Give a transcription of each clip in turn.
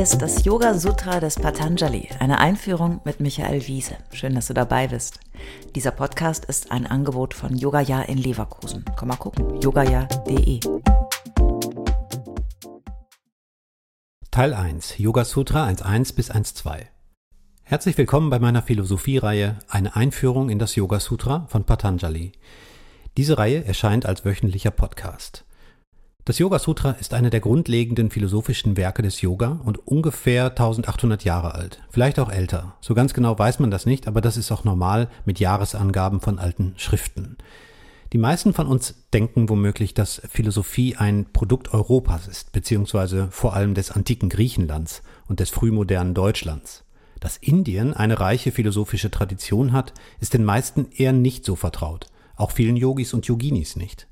Ist das Yoga Sutra des Patanjali, eine Einführung mit Michael Wiese. Schön, dass du dabei bist. Dieser Podcast ist ein Angebot von Yogaya in Leverkusen. Komm mal gucken, yogaya.de. Teil 1, Yoga Sutra 1.1 bis 1.2. Herzlich willkommen bei meiner Philosophiereihe Eine Einführung in das Yoga Sutra von Patanjali. Diese Reihe erscheint als wöchentlicher Podcast. Das Yoga Sutra ist eine der grundlegenden philosophischen Werke des Yoga und ungefähr 1800 Jahre alt, vielleicht auch älter. So ganz genau weiß man das nicht, aber das ist auch normal mit Jahresangaben von alten Schriften. Die meisten von uns denken womöglich, dass Philosophie ein Produkt Europas ist, beziehungsweise vor allem des antiken Griechenlands und des frühmodernen Deutschlands. Dass Indien eine reiche philosophische Tradition hat, ist den meisten eher nicht so vertraut, auch vielen Yogis und Yoginis nicht.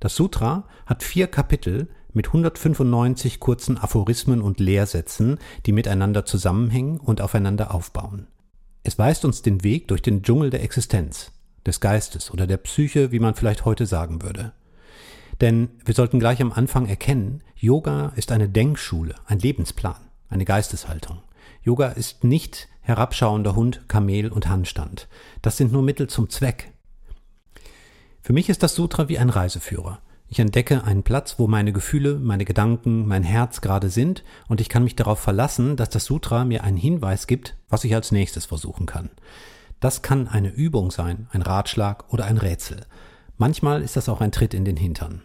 Das Sutra hat vier Kapitel mit 195 kurzen Aphorismen und Lehrsätzen, die miteinander zusammenhängen und aufeinander aufbauen. Es weist uns den Weg durch den Dschungel der Existenz, des Geistes oder der Psyche, wie man vielleicht heute sagen würde. Denn wir sollten gleich am Anfang erkennen, Yoga ist eine Denkschule, ein Lebensplan, eine Geisteshaltung. Yoga ist nicht herabschauender Hund, Kamel und Handstand. Das sind nur Mittel zum Zweck. Für mich ist das Sutra wie ein Reiseführer. Ich entdecke einen Platz, wo meine Gefühle, meine Gedanken, mein Herz gerade sind und ich kann mich darauf verlassen, dass das Sutra mir einen Hinweis gibt, was ich als nächstes versuchen kann. Das kann eine Übung sein, ein Ratschlag oder ein Rätsel. Manchmal ist das auch ein Tritt in den Hintern.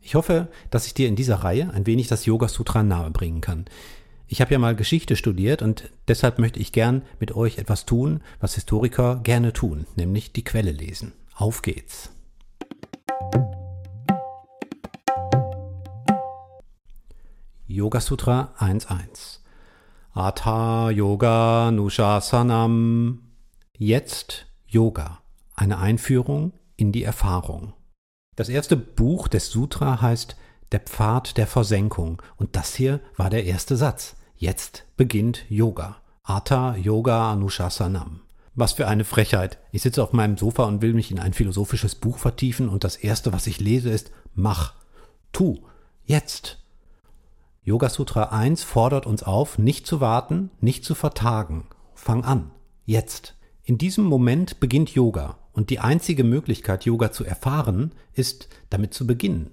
Ich hoffe, dass ich dir in dieser Reihe ein wenig das Yoga Sutra nahebringen kann. Ich habe ja mal Geschichte studiert und deshalb möchte ich gern mit euch etwas tun, was Historiker gerne tun, nämlich die Quelle lesen. Auf geht's. Yoga Sutra 1.1 Atha Yoga Nushasanam Jetzt Yoga, eine Einführung in die Erfahrung. Das erste Buch des Sutra heißt Der Pfad der Versenkung und das hier war der erste Satz. Jetzt beginnt Yoga. Atha Yoga Anushasanam. Was für eine Frechheit. Ich sitze auf meinem Sofa und will mich in ein philosophisches Buch vertiefen und das erste, was ich lese, ist Mach, tu, jetzt. Yoga Sutra 1 fordert uns auf, nicht zu warten, nicht zu vertagen. Fang an, jetzt. In diesem Moment beginnt Yoga und die einzige Möglichkeit, Yoga zu erfahren, ist, damit zu beginnen.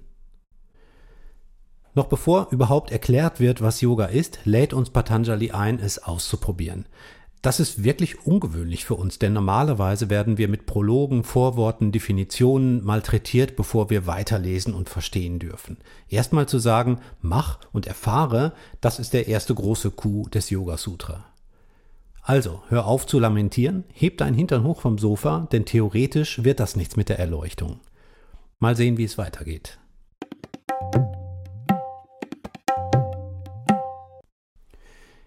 Noch bevor überhaupt erklärt wird, was Yoga ist, lädt uns Patanjali ein, es auszuprobieren. Das ist wirklich ungewöhnlich für uns, denn normalerweise werden wir mit Prologen, Vorworten, Definitionen malträtiert, bevor wir weiterlesen und verstehen dürfen. Erstmal zu sagen, mach und erfahre, das ist der erste große Coup des Yoga Sutra. Also, hör auf zu lamentieren, heb deinen Hintern hoch vom Sofa, denn theoretisch wird das nichts mit der Erleuchtung. Mal sehen, wie es weitergeht.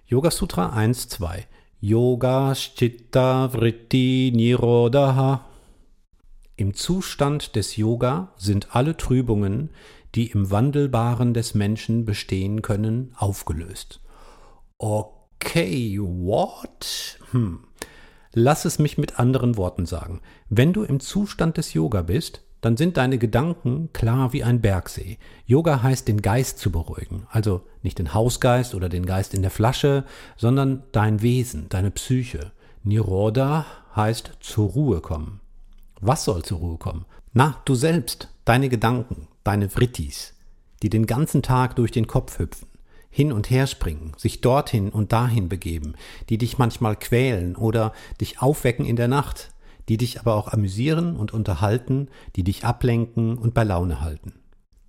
Yoga Sutra 1, 2 Yoga Chitta Vritti Nirodha. Im Zustand des Yoga sind alle Trübungen, die im Wandelbaren des Menschen bestehen können, aufgelöst. Okay, what? Hm. Lass es mich mit anderen Worten sagen. Wenn du im Zustand des Yoga bist, dann sind deine Gedanken klar wie ein Bergsee. Yoga heißt, den Geist zu beruhigen. Also nicht den Hausgeist oder den Geist in der Flasche, sondern dein Wesen, deine Psyche. Niroda heißt zur Ruhe kommen. Was soll zur Ruhe kommen? Na, du selbst, deine Gedanken, deine Vrittis, die den ganzen Tag durch den Kopf hüpfen, hin und her springen, sich dorthin und dahin begeben, die dich manchmal quälen oder dich aufwecken in der Nacht, die dich aber auch amüsieren und unterhalten, die dich ablenken und bei Laune halten.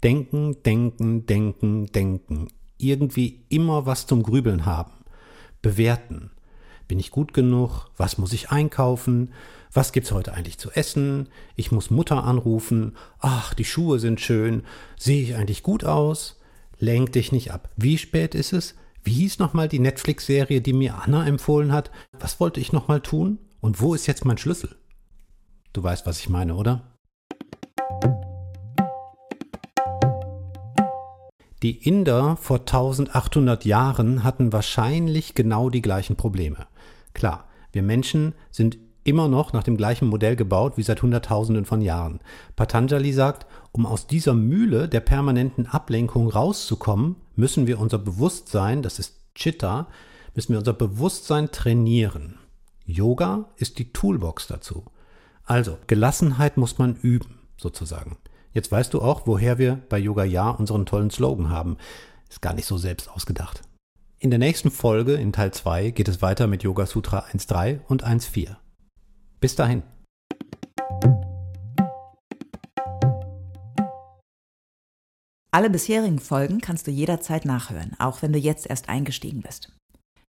Denken, denken, denken, denken. Irgendwie immer was zum Grübeln haben. Bewerten. Bin ich gut genug? Was muss ich einkaufen? Was gibt's heute eigentlich zu essen? Ich muss Mutter anrufen. Ach, die Schuhe sind schön. Sehe ich eigentlich gut aus? Lenk dich nicht ab. Wie spät ist es? Wie hieß nochmal die Netflix-Serie, die mir Anna empfohlen hat? Was wollte ich nochmal tun? Und wo ist jetzt mein Schlüssel? Du weißt, was ich meine, oder? Die Inder vor 1800 Jahren hatten wahrscheinlich genau die gleichen Probleme. Klar, wir Menschen sind immer noch nach dem gleichen Modell gebaut wie seit Hunderttausenden von Jahren. Patanjali sagt, um aus dieser Mühle der permanenten Ablenkung rauszukommen, müssen wir unser Bewusstsein, das ist Chitta, müssen wir unser Bewusstsein trainieren. Yoga ist die Toolbox dazu. Also, Gelassenheit muss man üben, sozusagen. Jetzt weißt du auch, woher wir bei Yoga Ja unseren tollen Slogan haben. Ist gar nicht so selbst ausgedacht. In der nächsten Folge, in Teil 2, geht es weiter mit Yoga Sutra 1.3 und 1.4. Bis dahin. Alle bisherigen Folgen kannst du jederzeit nachhören, auch wenn du jetzt erst eingestiegen bist.